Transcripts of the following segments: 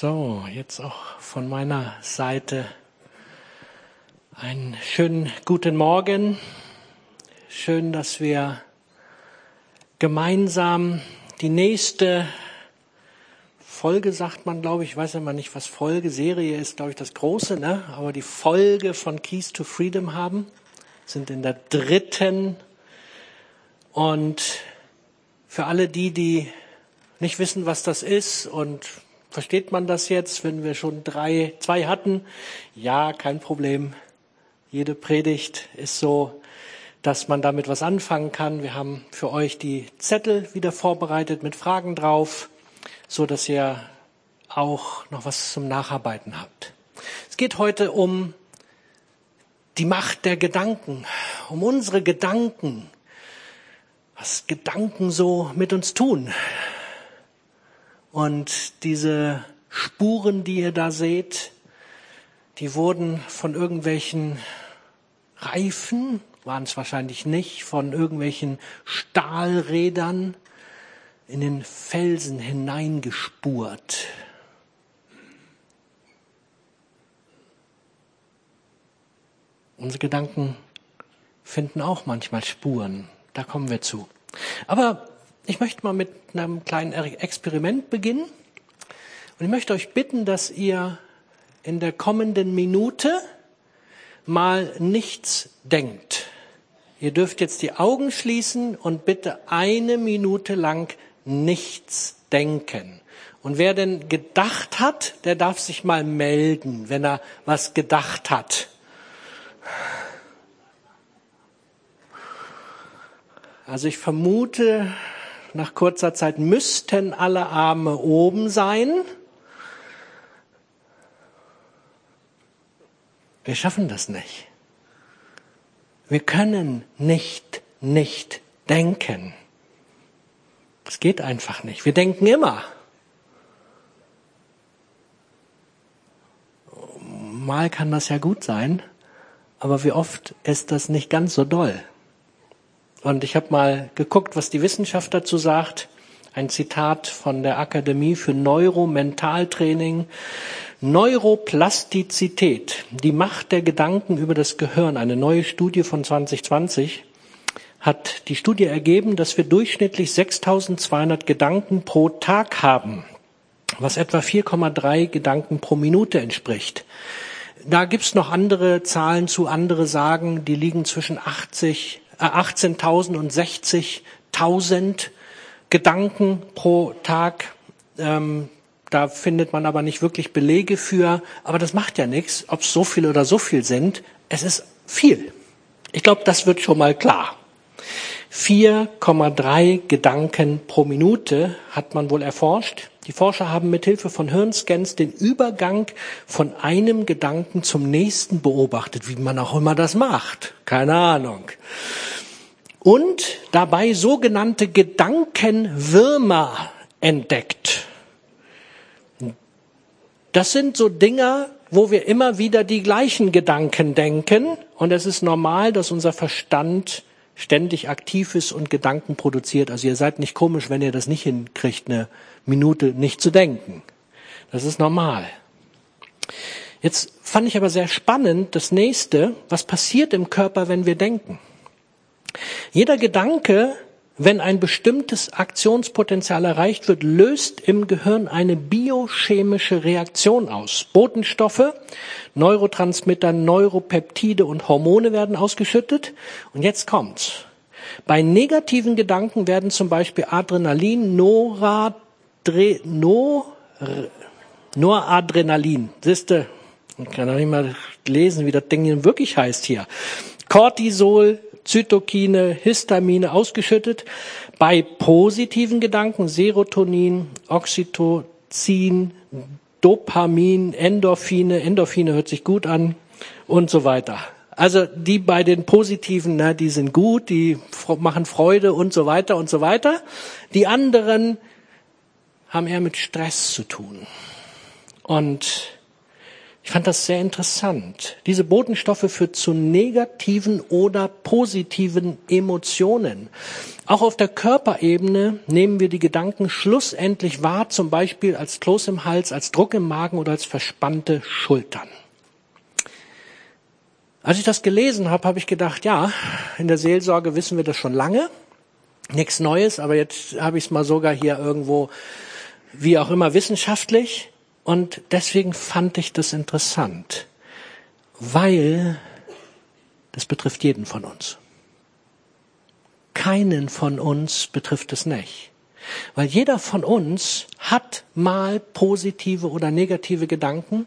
So, jetzt auch von meiner Seite einen schönen guten Morgen. Schön, dass wir gemeinsam die nächste Folge, sagt man, glaube ich, ich weiß immer nicht, was Folge, Serie ist, glaube ich, das Große, ne? aber die Folge von Keys to Freedom haben, sind in der dritten. Und für alle die, die nicht wissen, was das ist und versteht man das jetzt, wenn wir schon drei, zwei hatten? Ja, kein Problem. Jede Predigt ist so, dass man damit was anfangen kann. Wir haben für euch die Zettel wieder vorbereitet mit Fragen drauf, so dass ihr auch noch was zum Nacharbeiten habt. Es geht heute um die Macht der Gedanken, um unsere Gedanken, was Gedanken so mit uns tun. Und diese Spuren, die ihr da seht, die wurden von irgendwelchen Reifen, waren es wahrscheinlich nicht, von irgendwelchen Stahlrädern in den Felsen hineingespurt. Unsere Gedanken finden auch manchmal Spuren. Da kommen wir zu. Aber ich möchte mal mit einem kleinen Experiment beginnen. Und ich möchte euch bitten, dass ihr in der kommenden Minute mal nichts denkt. Ihr dürft jetzt die Augen schließen und bitte eine Minute lang nichts denken. Und wer denn gedacht hat, der darf sich mal melden, wenn er was gedacht hat. Also ich vermute, nach kurzer Zeit müssten alle Arme oben sein. Wir schaffen das nicht. Wir können nicht nicht denken. Es geht einfach nicht. Wir denken immer. Mal kann das ja gut sein, aber wie oft ist das nicht ganz so doll. Und ich habe mal geguckt, was die Wissenschaft dazu sagt. Ein Zitat von der Akademie für Neuromentaltraining. Neuroplastizität, die Macht der Gedanken über das Gehirn, eine neue Studie von 2020, hat die Studie ergeben, dass wir durchschnittlich 6200 Gedanken pro Tag haben, was etwa 4,3 Gedanken pro Minute entspricht. Da gibt's noch andere Zahlen zu, andere sagen, die liegen zwischen 80 18.000 und 60.000 Gedanken pro Tag. Ähm, da findet man aber nicht wirklich Belege für. Aber das macht ja nichts, ob es so viel oder so viel sind. Es ist viel. Ich glaube, das wird schon mal klar. 4,3 Gedanken pro Minute hat man wohl erforscht. Die Forscher haben mithilfe von Hirnscans den Übergang von einem Gedanken zum nächsten beobachtet, wie man auch immer das macht. Keine Ahnung. Und dabei sogenannte Gedankenwürmer entdeckt. Das sind so Dinger, wo wir immer wieder die gleichen Gedanken denken. Und es ist normal, dass unser Verstand ständig aktiv ist und Gedanken produziert. Also ihr seid nicht komisch, wenn ihr das nicht hinkriegt, eine Minute nicht zu denken. Das ist normal. Jetzt fand ich aber sehr spannend das nächste, was passiert im Körper, wenn wir denken. Jeder Gedanke, wenn ein bestimmtes Aktionspotenzial erreicht wird, löst im Gehirn eine biochemische Reaktion aus. Botenstoffe, Neurotransmitter, Neuropeptide und Hormone werden ausgeschüttet. Und jetzt kommt's. Bei negativen Gedanken werden zum Beispiel Adrenalin, Noradre, no, Noradrenalin, siehste, ich kann doch nicht mal lesen, wie das Ding wirklich heißt hier. Cortisol, Zytokine, Histamine ausgeschüttet. Bei positiven Gedanken Serotonin, Oxytocin, Dopamin, Endorphine, Endorphine hört sich gut an und so weiter. Also die bei den positiven, na, die sind gut, die machen Freude und so weiter und so weiter. Die anderen haben eher mit Stress zu tun. Und Ich fand das sehr interessant. Diese Botenstoffe führen zu negativen oder positiven Emotionen. Auch auf der Körperebene nehmen wir die Gedanken schlussendlich wahr, zum Beispiel als Kloß im Hals, als Druck im Magen oder als verspannte Schultern. Als ich das gelesen habe, habe ich gedacht, ja, in der Seelsorge wissen wir das schon lange. Nichts Neues, aber jetzt habe ich es mal sogar hier irgendwo, wie auch immer, wissenschaftlich. Und deswegen fand ich das interessant, weil das betrifft jeden von uns. Keinen von uns betrifft es nicht. Weil jeder von uns hat mal positive oder negative Gedanken.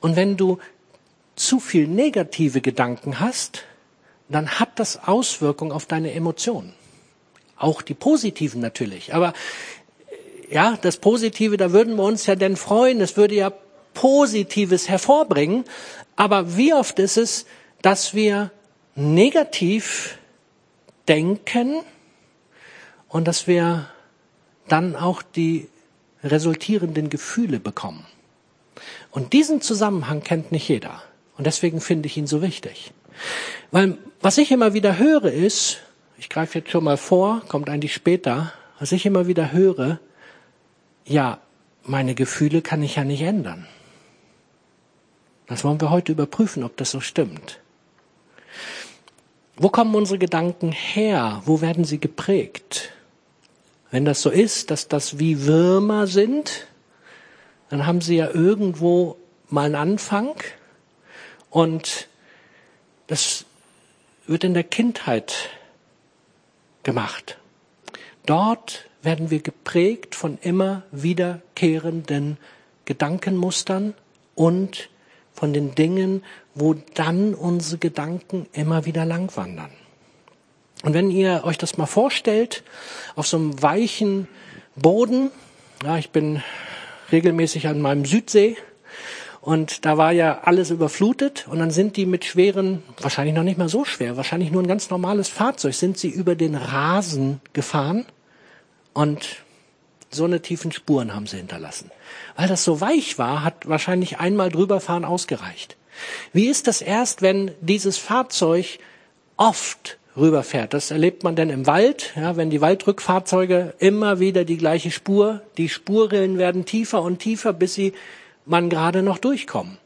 Und wenn du zu viel negative Gedanken hast, dann hat das Auswirkungen auf deine Emotionen. Auch die positiven natürlich. Aber ja, das Positive, da würden wir uns ja denn freuen, es würde ja Positives hervorbringen. Aber wie oft ist es, dass wir negativ denken und dass wir dann auch die resultierenden Gefühle bekommen. Und diesen Zusammenhang kennt nicht jeder. Und deswegen finde ich ihn so wichtig. Weil was ich immer wieder höre ist, ich greife jetzt schon mal vor, kommt eigentlich später, was ich immer wieder höre, ja, meine Gefühle kann ich ja nicht ändern. Das wollen wir heute überprüfen, ob das so stimmt. Wo kommen unsere Gedanken her? Wo werden sie geprägt? Wenn das so ist, dass das wie Würmer sind, dann haben sie ja irgendwo mal einen Anfang und das wird in der Kindheit gemacht. Dort werden wir geprägt von immer wiederkehrenden Gedankenmustern und von den Dingen, wo dann unsere Gedanken immer wieder langwandern. Und wenn ihr euch das mal vorstellt, auf so einem weichen Boden, ja, ich bin regelmäßig an meinem Südsee und da war ja alles überflutet und dann sind die mit schweren, wahrscheinlich noch nicht mal so schwer, wahrscheinlich nur ein ganz normales Fahrzeug, sind sie über den Rasen gefahren und so eine tiefen Spuren haben sie hinterlassen. Weil das so weich war, hat wahrscheinlich einmal drüberfahren ausgereicht. Wie ist das erst, wenn dieses Fahrzeug oft rüberfährt? Das erlebt man denn im Wald, ja, wenn die Waldrückfahrzeuge immer wieder die gleiche Spur, die Spurrillen werden tiefer und tiefer, bis sie man gerade noch durchkommen.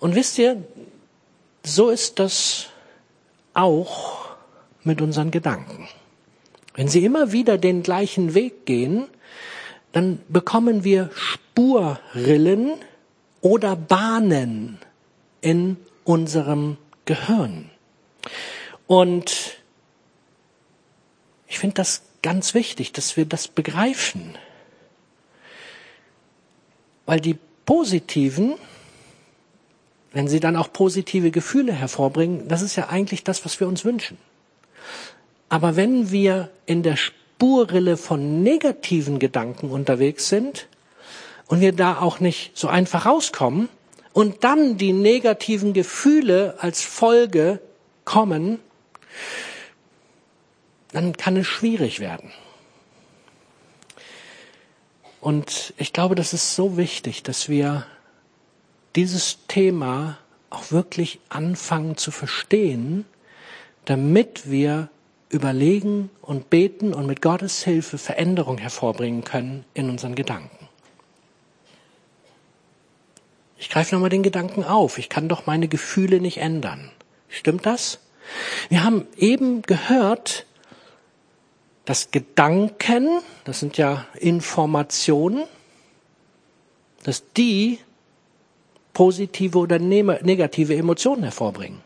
Und wisst ihr, so ist das auch mit unseren Gedanken. Wenn sie immer wieder den gleichen Weg gehen, dann bekommen wir Spurrillen oder Bahnen in unserem Gehirn. Und ich finde das ganz wichtig, dass wir das begreifen. Weil die positiven, wenn sie dann auch positive Gefühle hervorbringen, das ist ja eigentlich das, was wir uns wünschen. Aber wenn wir in der Spurrille von negativen Gedanken unterwegs sind und wir da auch nicht so einfach rauskommen und dann die negativen Gefühle als Folge kommen, dann kann es schwierig werden. Und ich glaube, das ist so wichtig, dass wir dieses Thema auch wirklich anfangen zu verstehen, damit wir überlegen und beten und mit Gottes Hilfe Veränderung hervorbringen können in unseren Gedanken. Ich greife nochmal den Gedanken auf. Ich kann doch meine Gefühle nicht ändern. Stimmt das? Wir haben eben gehört, dass Gedanken, das sind ja Informationen, dass die positive oder negative Emotionen hervorbringen.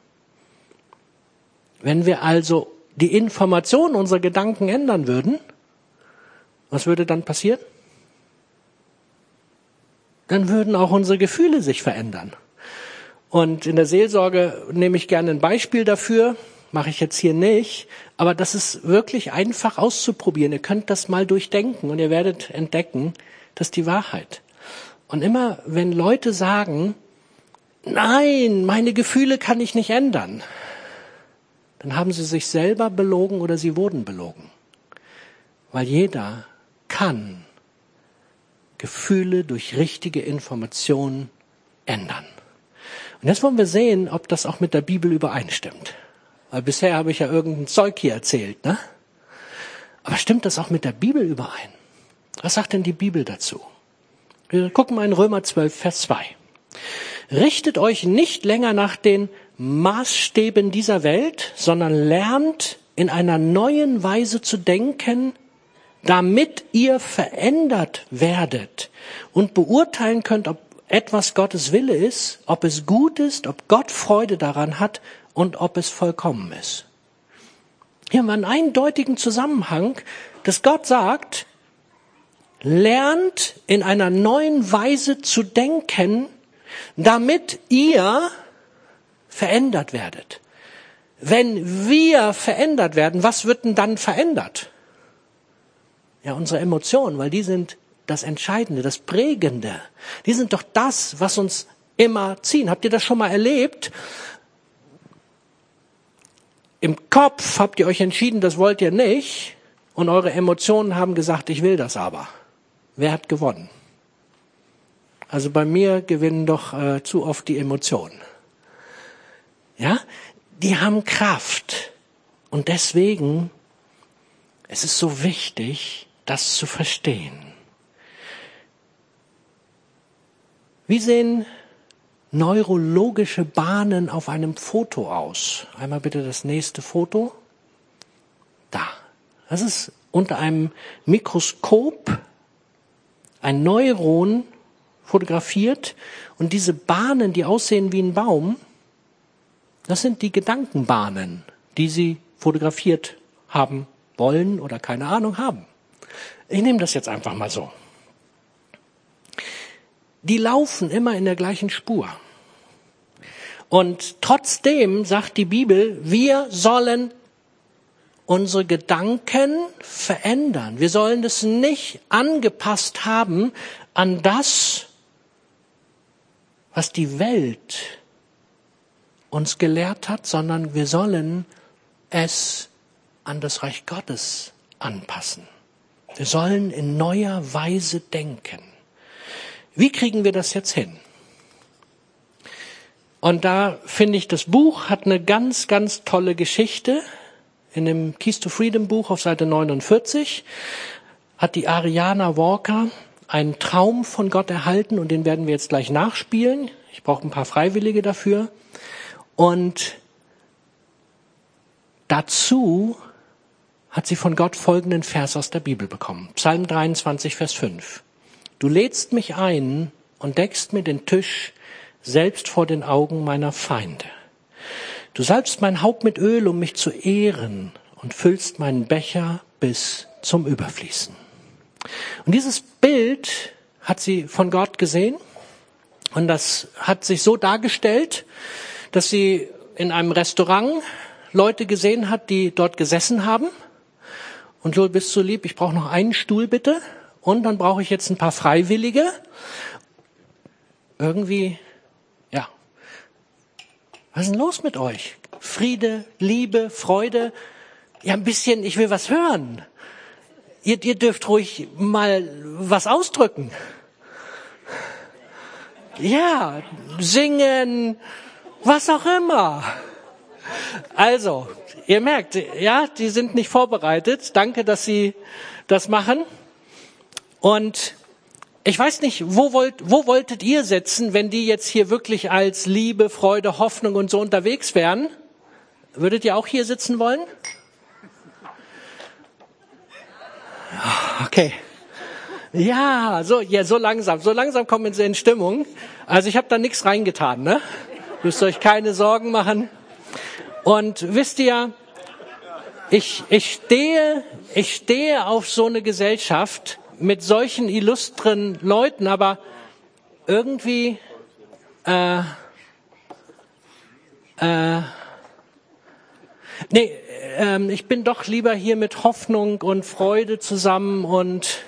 Wenn wir also die Information unserer Gedanken ändern würden, was würde dann passieren? Dann würden auch unsere Gefühle sich verändern. Und in der Seelsorge nehme ich gerne ein Beispiel dafür, mache ich jetzt hier nicht, aber das ist wirklich einfach auszuprobieren. Ihr könnt das mal durchdenken und ihr werdet entdecken, das ist die Wahrheit. Und immer wenn Leute sagen, nein, meine Gefühle kann ich nicht ändern, dann haben sie sich selber belogen oder sie wurden belogen. Weil jeder kann Gefühle durch richtige Informationen ändern. Und jetzt wollen wir sehen, ob das auch mit der Bibel übereinstimmt. Weil bisher habe ich ja irgendein Zeug hier erzählt, ne? Aber stimmt das auch mit der Bibel überein? Was sagt denn die Bibel dazu? Wir gucken mal in Römer 12, Vers 2. Richtet euch nicht länger nach den Maßstäben dieser Welt, sondern lernt in einer neuen Weise zu denken, damit ihr verändert werdet und beurteilen könnt, ob etwas Gottes Wille ist, ob es gut ist, ob Gott Freude daran hat und ob es vollkommen ist. Hier haben wir einen eindeutigen Zusammenhang, dass Gott sagt, lernt in einer neuen Weise zu denken, damit ihr verändert werdet. Wenn wir verändert werden, was wird denn dann verändert? Ja, unsere Emotionen, weil die sind das Entscheidende, das Prägende. Die sind doch das, was uns immer ziehen. Habt ihr das schon mal erlebt? Im Kopf habt ihr euch entschieden, das wollt ihr nicht, und eure Emotionen haben gesagt, ich will das aber. Wer hat gewonnen? Also bei mir gewinnen doch äh, zu oft die Emotionen. Ja, die haben Kraft. Und deswegen, es ist so wichtig, das zu verstehen. Wie sehen neurologische Bahnen auf einem Foto aus? Einmal bitte das nächste Foto. Da. Das ist unter einem Mikroskop ein Neuron fotografiert und diese Bahnen, die aussehen wie ein Baum, das sind die Gedankenbahnen, die sie fotografiert haben wollen oder keine Ahnung haben. Ich nehme das jetzt einfach mal so. Die laufen immer in der gleichen Spur. Und trotzdem sagt die Bibel, wir sollen unsere Gedanken verändern. Wir sollen es nicht angepasst haben an das, was die Welt uns gelehrt hat, sondern wir sollen es an das Reich Gottes anpassen. Wir sollen in neuer Weise denken. Wie kriegen wir das jetzt hin? Und da finde ich, das Buch hat eine ganz, ganz tolle Geschichte. In dem Keys to Freedom Buch auf Seite 49 hat die Ariana Walker einen Traum von Gott erhalten und den werden wir jetzt gleich nachspielen. Ich brauche ein paar Freiwillige dafür. Und dazu hat sie von Gott folgenden Vers aus der Bibel bekommen. Psalm 23, Vers 5. Du lädst mich ein und deckst mir den Tisch selbst vor den Augen meiner Feinde. Du salbst mein Haupt mit Öl, um mich zu ehren und füllst meinen Becher bis zum Überfließen. Und dieses Bild hat sie von Gott gesehen und das hat sich so dargestellt, dass sie in einem Restaurant Leute gesehen hat, die dort gesessen haben. Und Joel, bist du lieb, ich brauche noch einen Stuhl bitte. Und dann brauche ich jetzt ein paar Freiwillige. Irgendwie, ja. Was ist denn los mit euch? Friede, Liebe, Freude. Ja, ein bisschen, ich will was hören. Ihr, ihr dürft ruhig mal was ausdrücken. Ja, singen, was auch immer. Also, ihr merkt, ja, die sind nicht vorbereitet. Danke, dass Sie das machen. Und ich weiß nicht, wo, wollt, wo wolltet ihr sitzen, wenn die jetzt hier wirklich als Liebe, Freude, Hoffnung und so unterwegs wären? Würdet ihr auch hier sitzen wollen? Okay. Ja, so, ja, so langsam, so langsam kommen sie in Stimmung. Also ich habe da nichts reingetan, ne? Müsst euch keine Sorgen machen. Und wisst ihr, ich, ich stehe, ich stehe auf so eine Gesellschaft mit solchen illustren Leuten, aber irgendwie, äh, äh, nee, äh, ich bin doch lieber hier mit Hoffnung und Freude zusammen und,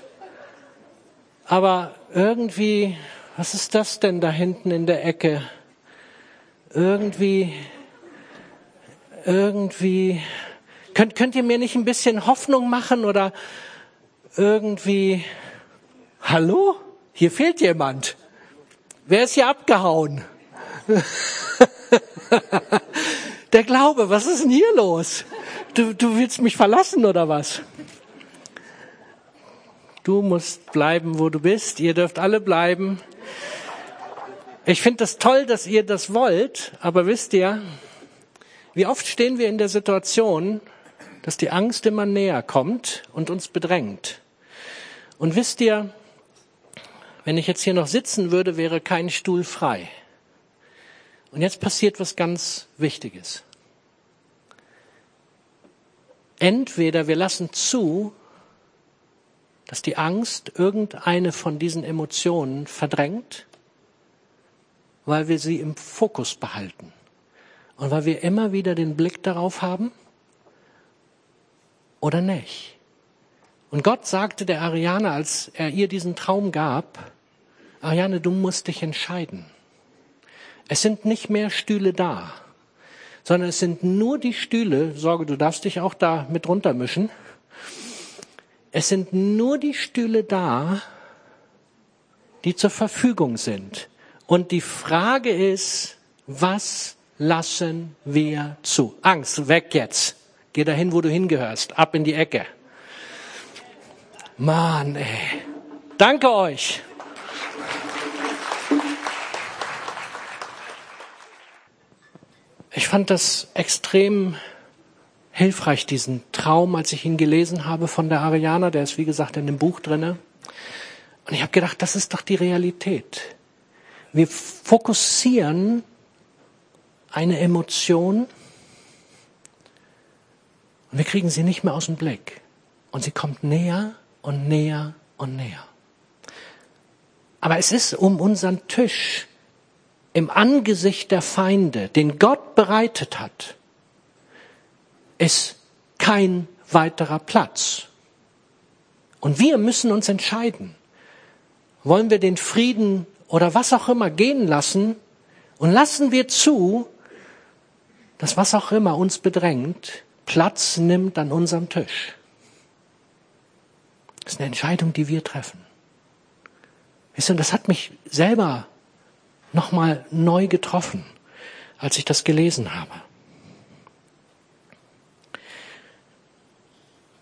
aber irgendwie, was ist das denn da hinten in der Ecke? Irgendwie, irgendwie, könnt, könnt ihr mir nicht ein bisschen Hoffnung machen oder irgendwie, hallo? Hier fehlt jemand. Wer ist hier abgehauen? Der Glaube, was ist denn hier los? Du, du willst mich verlassen oder was? Du musst bleiben, wo du bist. Ihr dürft alle bleiben. Ich finde das toll, dass ihr das wollt, aber wisst ihr, wie oft stehen wir in der Situation, dass die Angst immer näher kommt und uns bedrängt. Und wisst ihr, wenn ich jetzt hier noch sitzen würde, wäre kein Stuhl frei. Und jetzt passiert was ganz Wichtiges. Entweder wir lassen zu, dass die Angst irgendeine von diesen Emotionen verdrängt, weil wir sie im Fokus behalten und weil wir immer wieder den Blick darauf haben, oder nicht? Und Gott sagte der Ariane, als er ihr diesen Traum gab, Ariane, du musst dich entscheiden. Es sind nicht mehr Stühle da, sondern es sind nur die Stühle, Sorge, du darfst dich auch da mit runtermischen. Es sind nur die Stühle da, die zur Verfügung sind. Und die Frage ist, was lassen wir zu? Angst, weg jetzt. Geh dahin, wo du hingehörst. Ab in die Ecke. Mann, ey. Danke euch. Ich fand das extrem hilfreich, diesen Traum, als ich ihn gelesen habe von der Ariana. Der ist, wie gesagt, in dem Buch drinne. Und ich habe gedacht, das ist doch die Realität. Wir fokussieren eine Emotion und wir kriegen sie nicht mehr aus dem Blick. Und sie kommt näher und näher und näher. Aber es ist um unseren Tisch im Angesicht der Feinde, den Gott bereitet hat, ist kein weiterer Platz. Und wir müssen uns entscheiden. Wollen wir den Frieden oder was auch immer gehen lassen und lassen wir zu, dass was auch immer uns bedrängt, Platz nimmt an unserem Tisch. Das ist eine Entscheidung, die wir treffen. Wisst ihr, das hat mich selber nochmal neu getroffen, als ich das gelesen habe.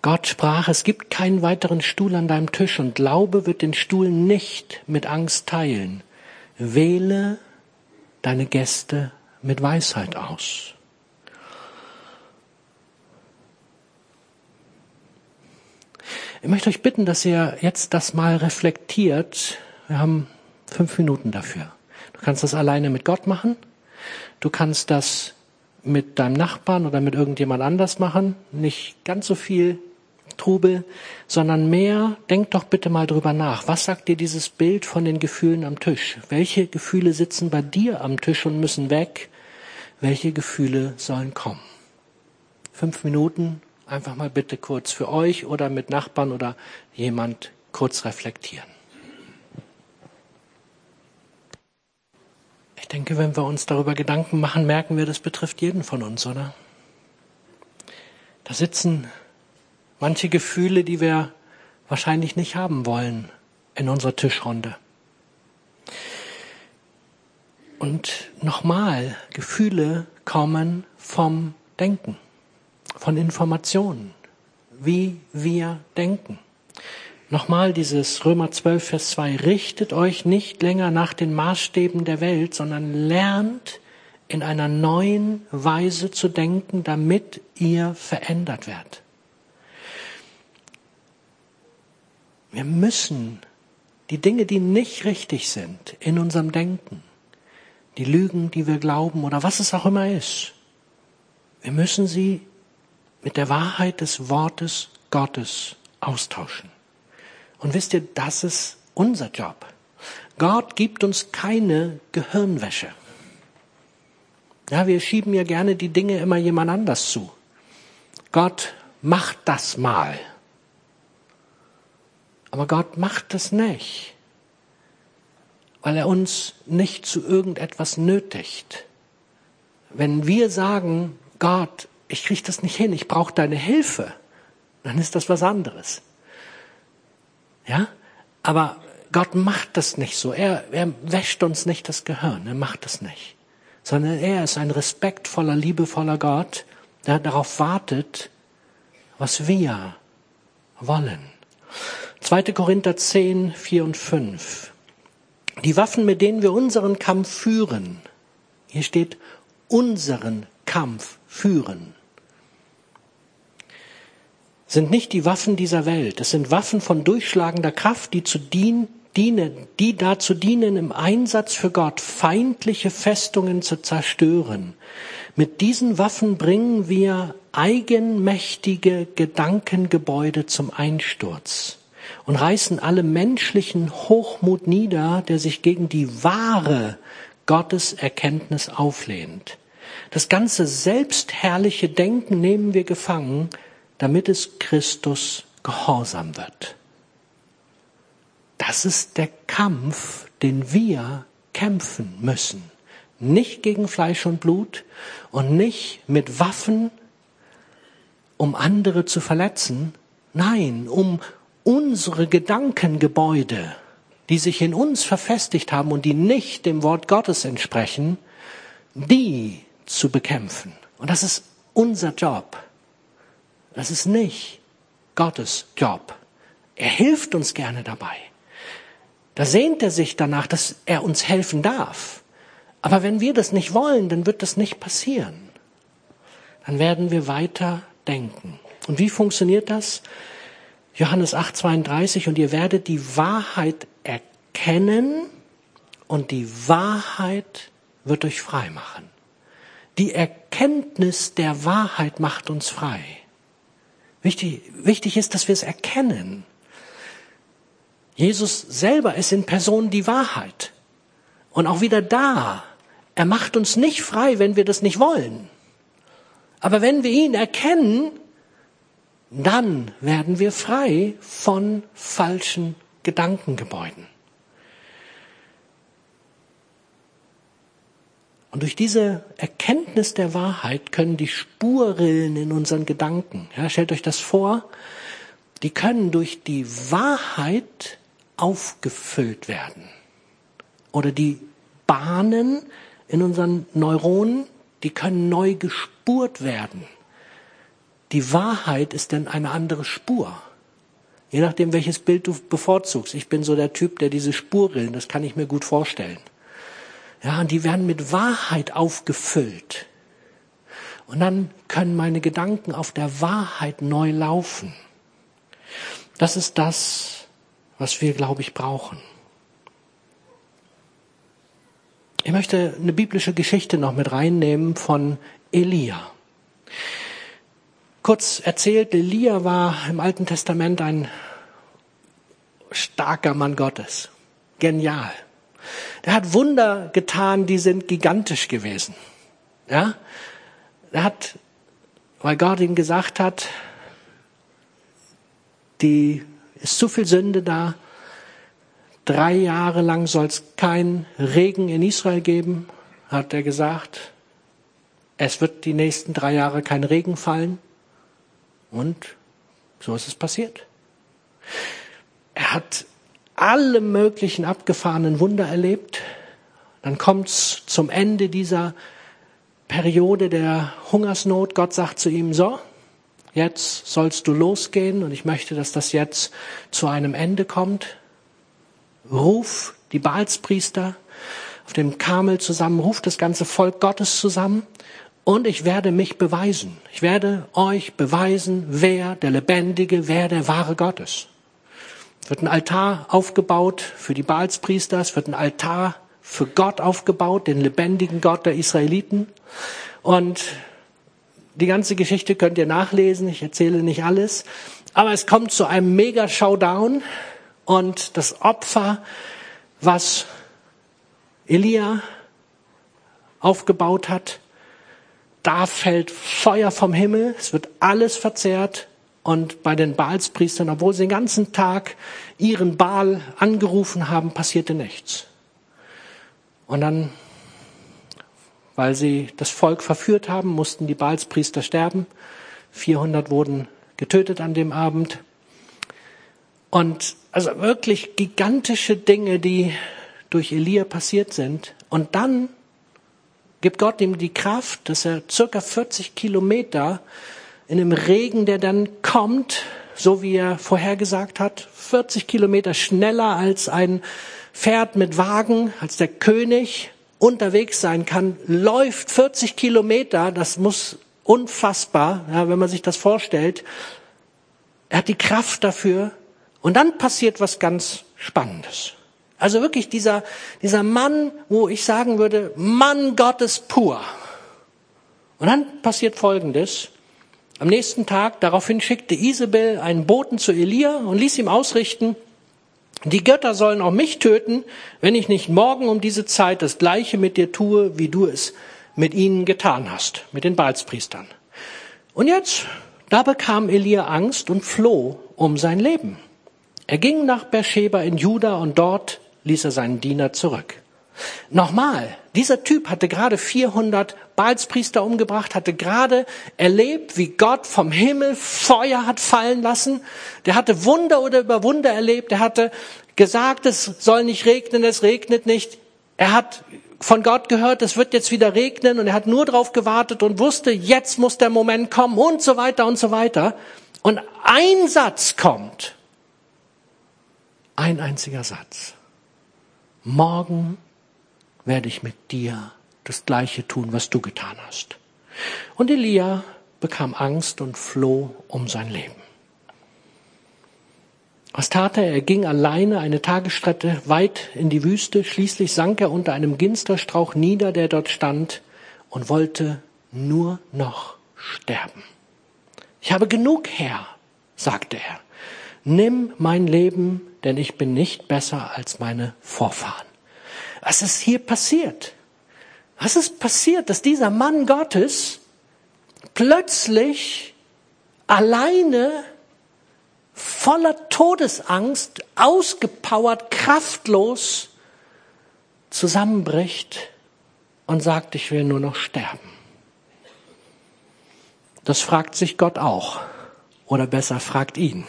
Gott sprach, es gibt keinen weiteren Stuhl an deinem Tisch und Glaube wird den Stuhl nicht mit Angst teilen. Wähle deine Gäste mit Weisheit aus. Ich möchte euch bitten, dass ihr jetzt das mal reflektiert. Wir haben fünf Minuten dafür. Du kannst das alleine mit Gott machen. Du kannst das mit deinem Nachbarn oder mit irgendjemand anders machen. Nicht ganz so viel Trubel, sondern mehr, denk doch bitte mal drüber nach. Was sagt dir dieses Bild von den Gefühlen am Tisch? Welche Gefühle sitzen bei dir am Tisch und müssen weg? Welche Gefühle sollen kommen? Fünf Minuten einfach mal bitte kurz für euch oder mit Nachbarn oder jemand kurz reflektieren. Ich denke, wenn wir uns darüber Gedanken machen, merken wir, das betrifft jeden von uns, oder? Da sitzen manche Gefühle, die wir wahrscheinlich nicht haben wollen in unserer Tischrunde. Und nochmal, Gefühle kommen vom Denken von Informationen, wie wir denken. Nochmal dieses Römer 12, Vers 2. Richtet euch nicht länger nach den Maßstäben der Welt, sondern lernt in einer neuen Weise zu denken, damit ihr verändert werdet. Wir müssen die Dinge, die nicht richtig sind in unserem Denken, die Lügen, die wir glauben oder was es auch immer ist, wir müssen sie mit der Wahrheit des Wortes Gottes austauschen. Und wisst ihr, das ist unser Job. Gott gibt uns keine Gehirnwäsche. Ja, wir schieben ja gerne die Dinge immer jemand anders zu. Gott macht das mal. Aber Gott macht es nicht, weil er uns nicht zu irgendetwas nötigt. Wenn wir sagen, Gott, ich kriege das nicht hin, ich brauche deine Hilfe, dann ist das was anderes. Ja? Aber Gott macht das nicht so. Er, er wäscht uns nicht das Gehirn. Er macht das nicht. sondern er ist ein respektvoller, liebevoller Gott, der darauf wartet, was wir wollen. 2. Korinther 10, 4 und 5. Die Waffen, mit denen wir unseren Kampf führen, hier steht unseren Kampf führen, sind nicht die Waffen dieser Welt. Es sind Waffen von durchschlagender Kraft, die zu dienen, dienen, die dazu dienen, im Einsatz für Gott feindliche Festungen zu zerstören. Mit diesen Waffen bringen wir eigenmächtige Gedankengebäude zum Einsturz und reißen alle menschlichen Hochmut nieder, der sich gegen die wahre Gotteserkenntnis auflehnt. Das ganze selbstherrliche Denken nehmen wir gefangen, damit es Christus gehorsam wird. Das ist der Kampf, den wir kämpfen müssen. Nicht gegen Fleisch und Blut und nicht mit Waffen, um andere zu verletzen. Nein, um unsere Gedankengebäude, die sich in uns verfestigt haben und die nicht dem Wort Gottes entsprechen, die zu bekämpfen. Und das ist unser Job. Das ist nicht Gottes Job. Er hilft uns gerne dabei. Da sehnt er sich danach, dass er uns helfen darf. Aber wenn wir das nicht wollen, dann wird das nicht passieren. Dann werden wir weiter denken. Und wie funktioniert das? Johannes 8, 32, und ihr werdet die Wahrheit erkennen und die Wahrheit wird euch frei machen. Die Erkenntnis der Wahrheit macht uns frei. Wichtig, wichtig ist, dass wir es erkennen. Jesus selber ist in Person die Wahrheit. Und auch wieder da, er macht uns nicht frei, wenn wir das nicht wollen. Aber wenn wir ihn erkennen, dann werden wir frei von falschen Gedankengebäuden. Und durch diese Erkenntnis der Wahrheit können die Spurrillen in unseren Gedanken, ja, stellt euch das vor, die können durch die Wahrheit aufgefüllt werden. Oder die Bahnen in unseren Neuronen, die können neu gespurt werden. Die Wahrheit ist dann eine andere Spur. Je nachdem, welches Bild du bevorzugst. Ich bin so der Typ, der diese Spurrillen, das kann ich mir gut vorstellen. Ja, und die werden mit Wahrheit aufgefüllt. Und dann können meine Gedanken auf der Wahrheit neu laufen. Das ist das, was wir, glaube ich, brauchen. Ich möchte eine biblische Geschichte noch mit reinnehmen von Elia. Kurz erzählt, Elia war im Alten Testament ein starker Mann Gottes. Genial. Der hat Wunder getan, die sind gigantisch gewesen. Ja? Er hat, weil Gott ihm gesagt hat, die ist zu viel Sünde da. Drei Jahre lang soll es kein Regen in Israel geben, hat er gesagt. Es wird die nächsten drei Jahre kein Regen fallen. Und so ist es passiert. Er hat alle möglichen abgefahrenen Wunder erlebt. Dann kommt's zum Ende dieser Periode der Hungersnot. Gott sagt zu ihm, so, jetzt sollst du losgehen und ich möchte, dass das jetzt zu einem Ende kommt. Ruf die Baalspriester auf dem Kamel zusammen, ruf das ganze Volk Gottes zusammen und ich werde mich beweisen. Ich werde euch beweisen, wer der lebendige, wer der wahre Gott ist. Es wird ein Altar aufgebaut für die Baalspriester, es wird ein Altar für Gott aufgebaut, den lebendigen Gott der Israeliten. Und die ganze Geschichte könnt ihr nachlesen, ich erzähle nicht alles. Aber es kommt zu einem Mega-Showdown und das Opfer, was Elia aufgebaut hat, da fällt Feuer vom Himmel, es wird alles verzehrt und bei den Baalspriestern, obwohl sie den ganzen Tag ihren Baal angerufen haben, passierte nichts. Und dann, weil sie das Volk verführt haben, mussten die Baalspriester sterben. 400 wurden getötet an dem Abend. Und also wirklich gigantische Dinge, die durch Elia passiert sind. Und dann gibt Gott ihm die Kraft, dass er circa 40 Kilometer in dem Regen, der dann kommt, so wie er vorhergesagt hat, 40 Kilometer schneller als ein Pferd mit Wagen, als der König unterwegs sein kann, läuft 40 Kilometer, das muss unfassbar, ja, wenn man sich das vorstellt. Er hat die Kraft dafür. Und dann passiert was ganz Spannendes. Also wirklich dieser, dieser Mann, wo ich sagen würde, Mann Gottes pur. Und dann passiert Folgendes. Am nächsten Tag, daraufhin schickte Isabel einen Boten zu Elia und ließ ihm ausrichten, die Götter sollen auch mich töten, wenn ich nicht morgen um diese Zeit das Gleiche mit dir tue, wie du es mit ihnen getan hast, mit den Balzpriestern. Und jetzt, da bekam Elia Angst und floh um sein Leben. Er ging nach Beersheba in Juda und dort ließ er seinen Diener zurück. Nochmal, dieser Typ hatte gerade 400 Balzpriester umgebracht, hatte gerade erlebt, wie Gott vom Himmel Feuer hat fallen lassen. Der hatte Wunder oder über Wunder erlebt. Er hatte gesagt, es soll nicht regnen, es regnet nicht. Er hat von Gott gehört, es wird jetzt wieder regnen und er hat nur darauf gewartet und wusste, jetzt muss der Moment kommen und so weiter und so weiter. Und ein Satz kommt. Ein einziger Satz. Morgen werde ich mit dir das Gleiche tun, was du getan hast. Und Elia bekam Angst und floh um sein Leben. Was tat er? Er ging alleine eine Tagesstrecke weit in die Wüste. Schließlich sank er unter einem Ginsterstrauch nieder, der dort stand, und wollte nur noch sterben. Ich habe genug, Herr, sagte er. Nimm mein Leben, denn ich bin nicht besser als meine Vorfahren. Was ist hier passiert? Was ist passiert, dass dieser Mann Gottes plötzlich alleine voller Todesangst, ausgepowert, kraftlos zusammenbricht und sagt, ich will nur noch sterben. Das fragt sich Gott auch. Oder besser fragt ihn.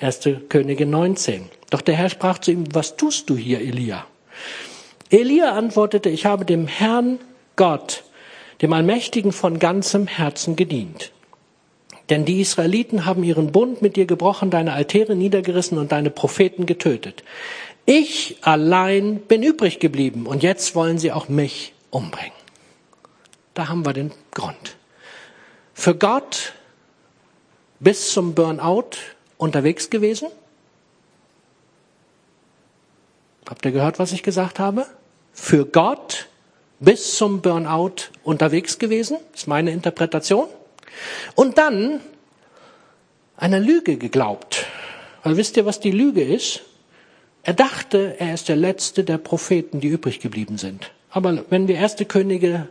1. Könige 19. Doch der Herr sprach zu ihm, was tust du hier, Elia? Elia antwortete, ich habe dem Herrn Gott, dem Allmächtigen von ganzem Herzen gedient. Denn die Israeliten haben ihren Bund mit dir gebrochen, deine Altäre niedergerissen und deine Propheten getötet. Ich allein bin übrig geblieben und jetzt wollen sie auch mich umbringen. Da haben wir den Grund. Für Gott bis zum Burnout unterwegs gewesen. Habt ihr gehört, was ich gesagt habe? für Gott bis zum Burnout unterwegs gewesen, ist meine Interpretation. Und dann einer Lüge geglaubt. Weil wisst ihr, was die Lüge ist? Er dachte, er ist der letzte der Propheten, die übrig geblieben sind. Aber wenn wir 1. Könige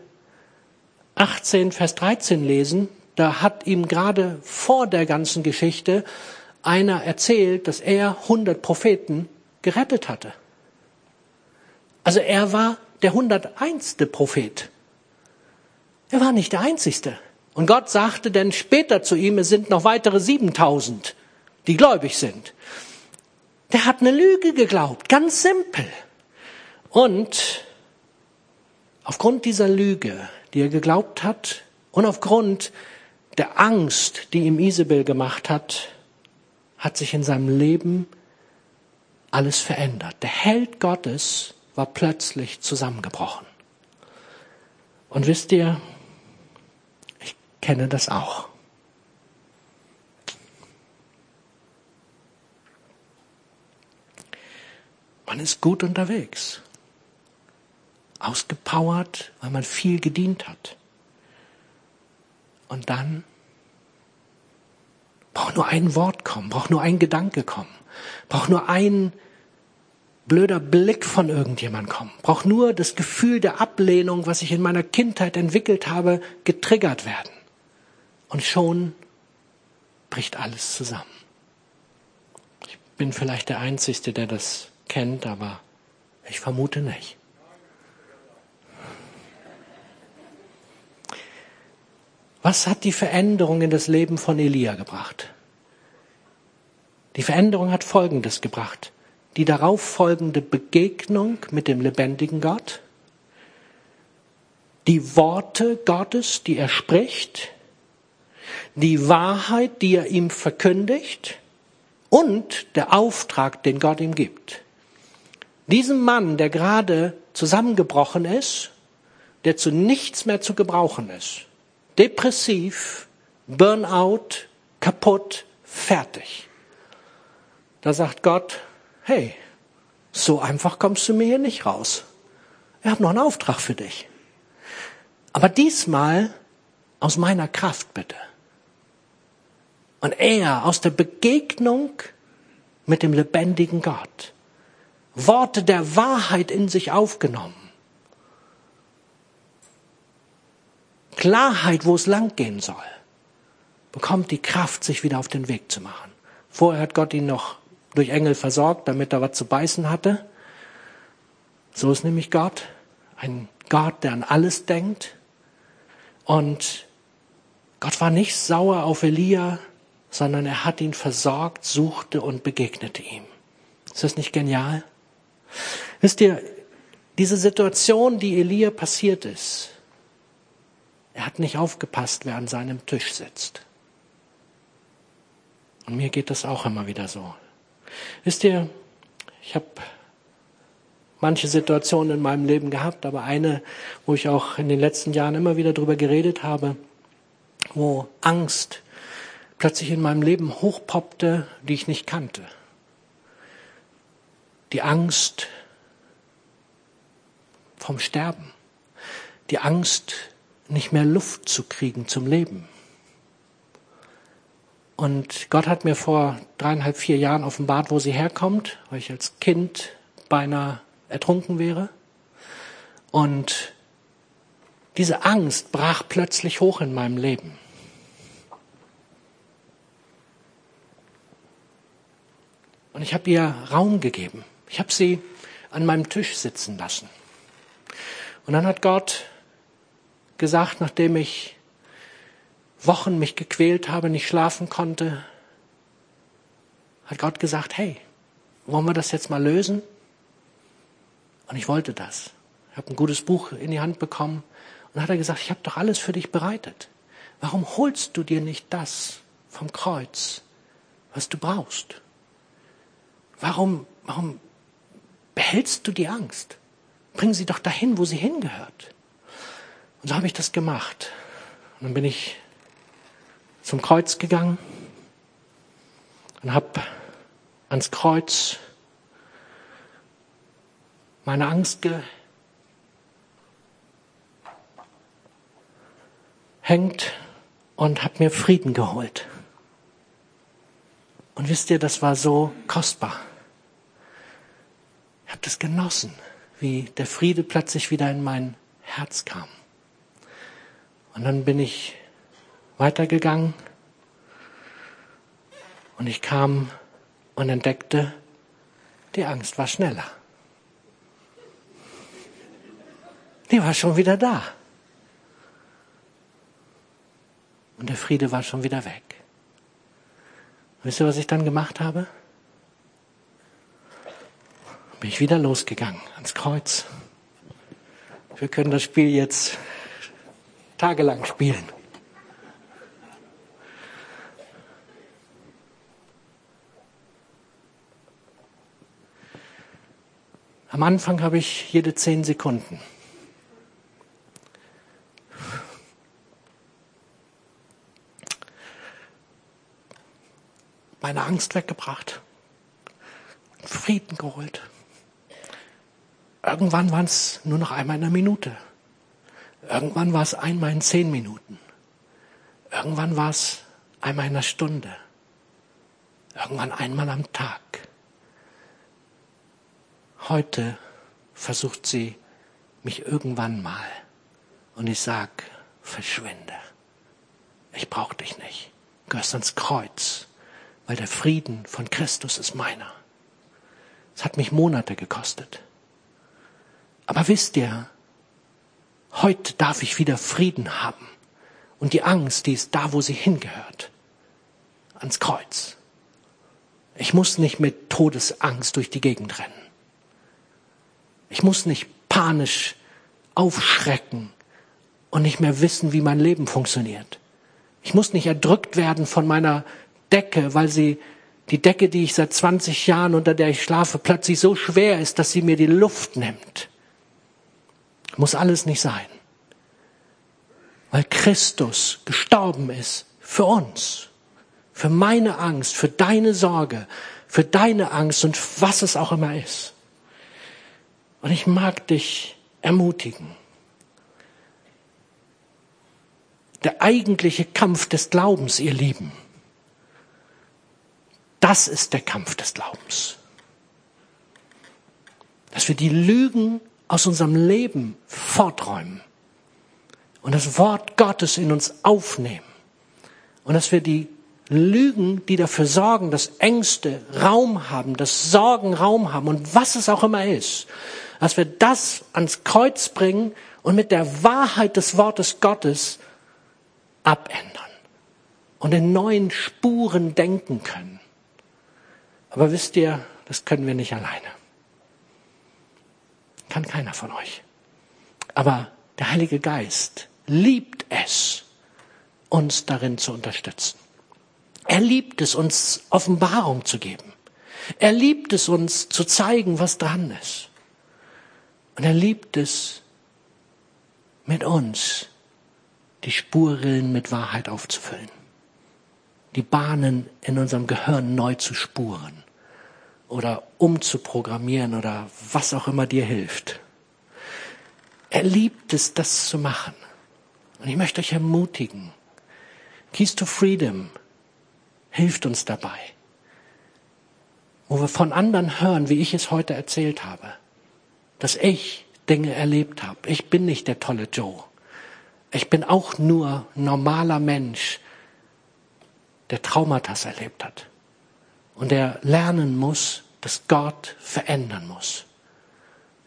18, Vers 13 lesen, da hat ihm gerade vor der ganzen Geschichte einer erzählt, dass er 100 Propheten gerettet hatte. Also er war der 101. Prophet. Er war nicht der Einzigste. Und Gott sagte denn später zu ihm, es sind noch weitere 7000, die gläubig sind. Der hat eine Lüge geglaubt, ganz simpel. Und aufgrund dieser Lüge, die er geglaubt hat, und aufgrund der Angst, die ihm Isabel gemacht hat, hat sich in seinem Leben alles verändert. Der Held Gottes war plötzlich zusammengebrochen. Und wisst ihr, ich kenne das auch. Man ist gut unterwegs, ausgepowert, weil man viel gedient hat. Und dann braucht nur ein Wort kommen, braucht nur ein Gedanke kommen, braucht nur ein blöder Blick von irgendjemand kommen. Braucht nur das Gefühl der Ablehnung, was ich in meiner Kindheit entwickelt habe, getriggert werden. Und schon bricht alles zusammen. Ich bin vielleicht der Einzige, der das kennt, aber ich vermute nicht. Was hat die Veränderung in das Leben von Elia gebracht? Die Veränderung hat Folgendes gebracht. Die darauf folgende Begegnung mit dem lebendigen Gott, die Worte Gottes, die er spricht, die Wahrheit, die er ihm verkündigt. Und der Auftrag, den Gott ihm gibt. Diesem Mann, der gerade zusammengebrochen ist, der zu nichts mehr zu gebrauchen ist, depressiv, Burnout, kaputt, fertig. Da sagt Gott, hey, so einfach kommst du mir hier nicht raus. Ich habe noch einen Auftrag für dich. Aber diesmal aus meiner Kraft bitte. Und er aus der Begegnung mit dem lebendigen Gott. Worte der Wahrheit in sich aufgenommen. Klarheit, wo es lang gehen soll. Bekommt die Kraft, sich wieder auf den Weg zu machen. Vorher hat Gott ihn noch durch Engel versorgt, damit er was zu beißen hatte. So ist nämlich Gott. Ein Gott, der an alles denkt. Und Gott war nicht sauer auf Elia, sondern er hat ihn versorgt, suchte und begegnete ihm. Ist das nicht genial? Wisst ihr, diese Situation, die Elia passiert ist, er hat nicht aufgepasst, wer an seinem Tisch sitzt. Und mir geht das auch immer wieder so. Wisst ihr, ich habe manche Situationen in meinem Leben gehabt, aber eine, wo ich auch in den letzten Jahren immer wieder drüber geredet habe, wo Angst plötzlich in meinem Leben hochpoppte, die ich nicht kannte. Die Angst vom Sterben. Die Angst, nicht mehr Luft zu kriegen zum Leben. Und Gott hat mir vor dreieinhalb, vier Jahren offenbart, wo sie herkommt, weil ich als Kind beinahe ertrunken wäre. Und diese Angst brach plötzlich hoch in meinem Leben. Und ich habe ihr Raum gegeben. Ich habe sie an meinem Tisch sitzen lassen. Und dann hat Gott gesagt, nachdem ich Wochen mich gequält habe, nicht schlafen konnte, hat Gott gesagt, hey, wollen wir das jetzt mal lösen? Und ich wollte das. Ich habe ein gutes Buch in die Hand bekommen und hat er gesagt, ich habe doch alles für dich bereitet. Warum holst du dir nicht das vom Kreuz, was du brauchst? Warum, warum behältst du die Angst? Bring sie doch dahin, wo sie hingehört. Und so habe ich das gemacht. Und dann bin ich zum Kreuz gegangen und habe ans Kreuz meine Angst gehängt und habe mir Frieden geholt. Und wisst ihr, das war so kostbar. Ich habe das genossen, wie der Friede plötzlich wieder in mein Herz kam. Und dann bin ich weitergegangen und ich kam und entdeckte, die Angst war schneller. Die war schon wieder da. Und der Friede war schon wieder weg. Wisst ihr, was ich dann gemacht habe? bin ich wieder losgegangen ans Kreuz. Wir können das Spiel jetzt tagelang spielen. Am Anfang habe ich jede zehn Sekunden. meine Angst weggebracht, Frieden geholt. Irgendwann waren es nur noch einmal in einer Minute. Irgendwann war es einmal in zehn Minuten. Irgendwann war es einmal in einer Stunde. Irgendwann einmal am Tag. Heute versucht sie mich irgendwann mal. Und ich sag, verschwinde. Ich brauche dich nicht. Du gehörst ans Kreuz, weil der Frieden von Christus ist meiner. Es hat mich Monate gekostet. Aber wisst ihr, heute darf ich wieder Frieden haben. Und die Angst, die ist da, wo sie hingehört. Ans Kreuz. Ich muss nicht mit Todesangst durch die Gegend rennen. Ich muss nicht panisch aufschrecken und nicht mehr wissen, wie mein Leben funktioniert. Ich muss nicht erdrückt werden von meiner Decke, weil sie die Decke, die ich seit 20 Jahren unter der ich schlafe, plötzlich so schwer ist, dass sie mir die Luft nimmt. Muss alles nicht sein. Weil Christus gestorben ist für uns, für meine Angst, für deine Sorge, für deine Angst und was es auch immer ist. Und ich mag dich ermutigen. Der eigentliche Kampf des Glaubens, ihr Lieben, das ist der Kampf des Glaubens. Dass wir die Lügen aus unserem Leben forträumen und das Wort Gottes in uns aufnehmen und dass wir die Lügen, die dafür sorgen, dass Ängste Raum haben, dass Sorgen Raum haben und was es auch immer ist, dass wir das ans Kreuz bringen und mit der Wahrheit des Wortes Gottes abändern und in neuen Spuren denken können. Aber wisst ihr, das können wir nicht alleine. Kann keiner von euch. Aber der Heilige Geist liebt es, uns darin zu unterstützen. Er liebt es, uns Offenbarung zu geben. Er liebt es, uns zu zeigen, was dran ist. Und er liebt es, mit uns die Spurrillen mit Wahrheit aufzufüllen. Die Bahnen in unserem Gehirn neu zu spuren oder umzuprogrammieren oder was auch immer dir hilft. Er liebt es, das zu machen. Und ich möchte euch ermutigen. Keys to Freedom hilft uns dabei. Wo wir von anderen hören, wie ich es heute erzählt habe, dass ich Dinge erlebt habe. Ich bin nicht der tolle Joe. Ich bin auch nur normaler Mensch, der Traumata erlebt hat und der lernen muss, dass Gott verändern muss.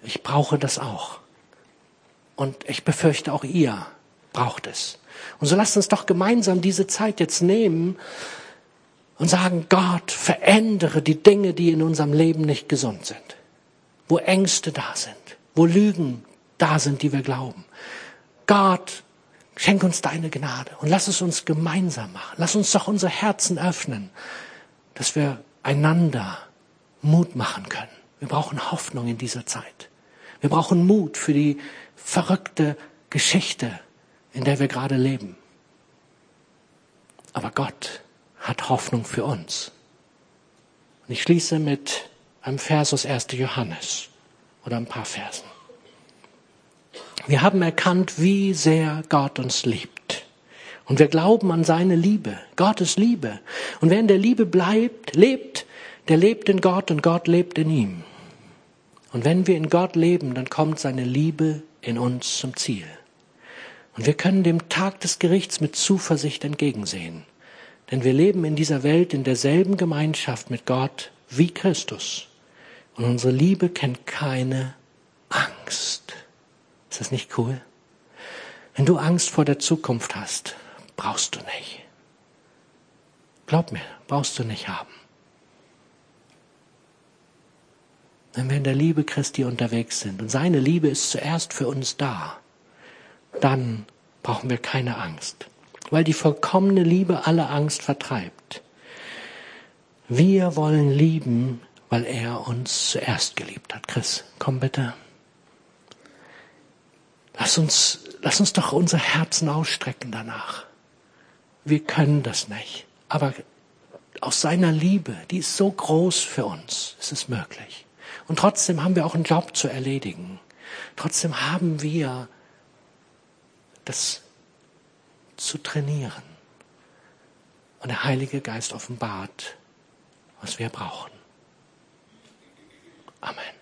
Ich brauche das auch. Und ich befürchte, auch ihr braucht es. Und so lasst uns doch gemeinsam diese Zeit jetzt nehmen und sagen, Gott, verändere die Dinge, die in unserem Leben nicht gesund sind. Wo Ängste da sind, wo Lügen da sind, die wir glauben. Gott, schenk uns deine Gnade und lass es uns gemeinsam machen. Lass uns doch unsere Herzen öffnen, dass wir einander Mut machen können. Wir brauchen Hoffnung in dieser Zeit. Wir brauchen Mut für die verrückte Geschichte, in der wir gerade leben. Aber Gott hat Hoffnung für uns. Und ich schließe mit einem Vers aus 1. Johannes oder ein paar Versen. Wir haben erkannt, wie sehr Gott uns liebt. Und wir glauben an seine Liebe, Gottes Liebe. Und wer in der Liebe bleibt, lebt, der lebt in Gott und Gott lebt in ihm. Und wenn wir in Gott leben, dann kommt seine Liebe in uns zum Ziel. Und wir können dem Tag des Gerichts mit Zuversicht entgegensehen. Denn wir leben in dieser Welt in derselben Gemeinschaft mit Gott wie Christus. Und unsere Liebe kennt keine Angst. Ist das nicht cool? Wenn du Angst vor der Zukunft hast, brauchst du nicht. Glaub mir, brauchst du nicht haben. Wenn wir in der Liebe Christi unterwegs sind und seine Liebe ist zuerst für uns da, dann brauchen wir keine Angst, weil die vollkommene Liebe alle Angst vertreibt. Wir wollen lieben, weil er uns zuerst geliebt hat. Chris, komm bitte. Lass uns, lass uns doch unser Herzen ausstrecken danach wir können das nicht. Aber aus seiner Liebe, die ist so groß für uns, ist es möglich. Und trotzdem haben wir auch einen Job zu erledigen. Trotzdem haben wir das zu trainieren. Und der Heilige Geist offenbart, was wir brauchen. Amen.